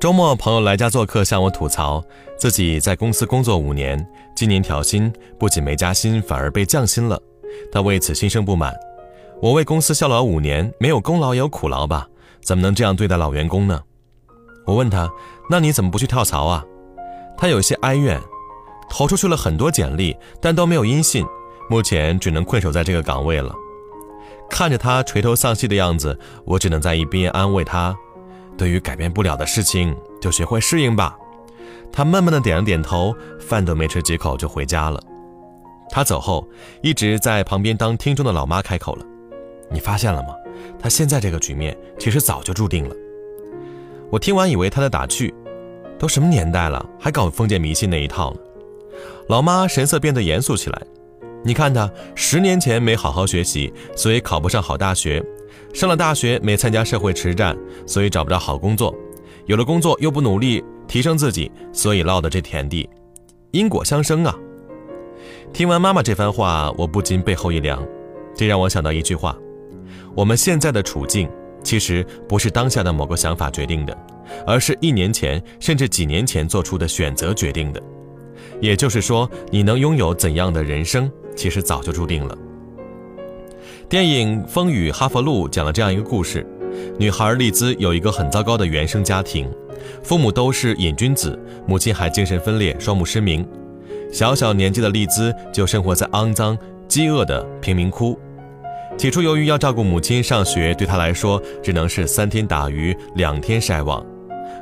周末朋友来家做客，向我吐槽自己在公司工作五年，今年调薪不仅没加薪，反而被降薪了。他为此心生不满。我为公司效劳五年，没有功劳也有苦劳吧？怎么能这样对待老员工呢？我问他：“那你怎么不去跳槽啊？”他有些哀怨，投出去了很多简历，但都没有音信，目前只能困守在这个岗位了。看着他垂头丧气的样子，我只能在一边安慰他：“对于改变不了的事情，就学会适应吧。”他闷闷的点了点头，饭都没吃几口就回家了。他走后，一直在旁边当听众的老妈开口了：“你发现了吗？他现在这个局面其实早就注定了。”我听完以为他在打趣：“都什么年代了，还搞封建迷信那一套呢？”老妈神色变得严肃起来：“你看他十年前没好好学习，所以考不上好大学；上了大学没参加社会实战，所以找不着好工作；有了工作又不努力提升自己，所以落得这田地。因果相生啊！”听完妈妈这番话，我不禁背后一凉，这让我想到一句话：我们现在的处境，其实不是当下的某个想法决定的，而是一年前甚至几年前做出的选择决定的。也就是说，你能拥有怎样的人生，其实早就注定了。电影《风雨哈佛路》讲了这样一个故事：女孩丽兹有一个很糟糕的原生家庭，父母都是瘾君子，母亲还精神分裂，双目失明。小小年纪的丽兹就生活在肮脏、饥饿的贫民窟。起初，由于要照顾母亲上学，对她来说只能是三天打鱼两天晒网。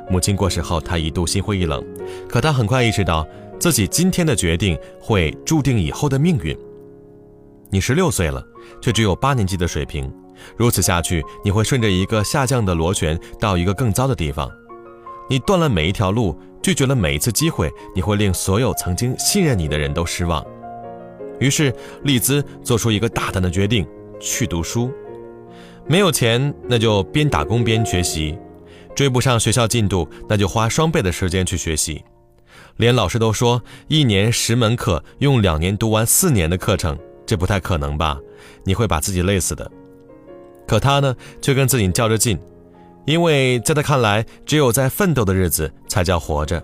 母亲过世后，她一度心灰意冷。可她很快意识到，自己今天的决定会注定以后的命运。你十六岁了，却只有八年级的水平，如此下去，你会顺着一个下降的螺旋到一个更糟的地方。你断了每一条路。拒绝了每一次机会，你会令所有曾经信任你的人都失望。于是，丽兹做出一个大胆的决定：去读书。没有钱，那就边打工边学习；追不上学校进度，那就花双倍的时间去学习。连老师都说，一年十门课，用两年读完四年的课程，这不太可能吧？你会把自己累死的。可他呢，却跟自己较着劲。因为在他看来，只有在奋斗的日子才叫活着。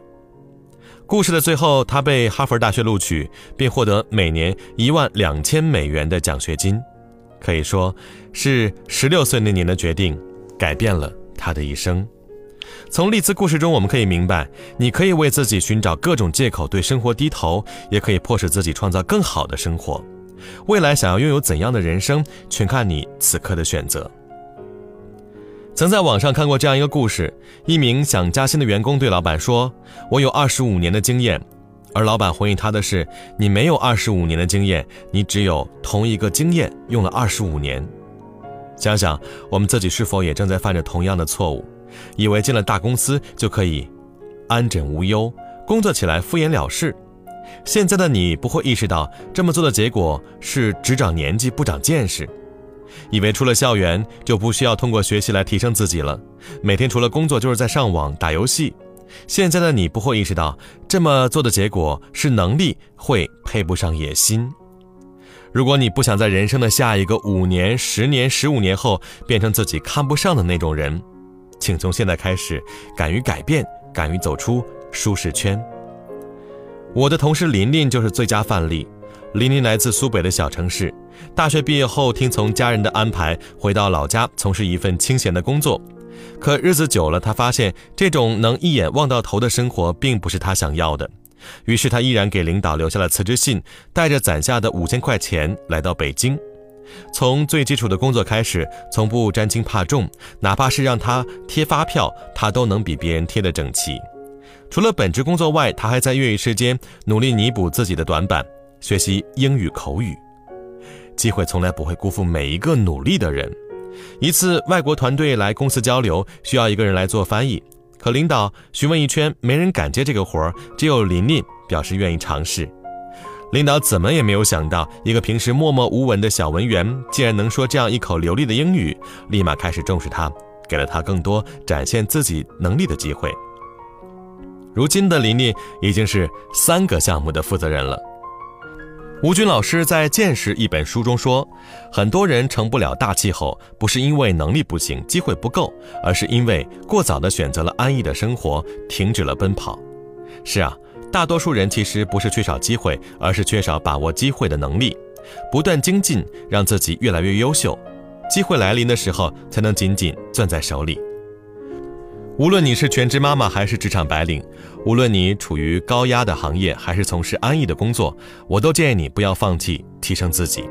故事的最后，他被哈佛大学录取，并获得每年一万两千美元的奖学金。可以说，是十六岁那年的决定，改变了他的一生。从丽兹故事中，我们可以明白，你可以为自己寻找各种借口，对生活低头，也可以迫使自己创造更好的生活。未来想要拥有怎样的人生，全看你此刻的选择。曾在网上看过这样一个故事：一名想加薪的员工对老板说：“我有二十五年的经验。”而老板回应他的是：“你没有二十五年的经验，你只有同一个经验用了二十五年。”想想我们自己是否也正在犯着同样的错误，以为进了大公司就可以安枕无忧，工作起来敷衍了事。现在的你不会意识到，这么做的结果是只长年纪不长见识。以为出了校园就不需要通过学习来提升自己了，每天除了工作就是在上网打游戏。现在的你不会意识到，这么做的结果是能力会配不上野心。如果你不想在人生的下一个五年、十年、十五年后变成自己看不上的那种人，请从现在开始敢于改变，敢于走出舒适圈。我的同事琳琳就是最佳范例。琳琳来自苏北的小城市，大学毕业后听从家人的安排，回到老家从事一份清闲的工作。可日子久了，她发现这种能一眼望到头的生活并不是她想要的。于是她依然给领导留下了辞职信，带着攒下的五千块钱来到北京。从最基础的工作开始，从不沾轻怕重，哪怕是让他贴发票，他都能比别人贴得整齐。除了本职工作外，他还在业余时间努力弥补自己的短板。学习英语口语，机会从来不会辜负每一个努力的人。一次外国团队来公司交流，需要一个人来做翻译，可领导询问一圈，没人敢接这个活儿，只有琳琳表示愿意尝试。领导怎么也没有想到，一个平时默默无闻的小文员，竟然能说这样一口流利的英语，立马开始重视他，给了他更多展现自己能力的机会。如今的琳琳已经是三个项目的负责人了。吴军老师在《见识》一本书中说，很多人成不了大气候，不是因为能力不行、机会不够，而是因为过早的选择了安逸的生活，停止了奔跑。是啊，大多数人其实不是缺少机会，而是缺少把握机会的能力。不断精进，让自己越来越优秀，机会来临的时候，才能紧紧攥在手里。无论你是全职妈妈还是职场白领，无论你处于高压的行业还是从事安逸的工作，我都建议你不要放弃提升自己。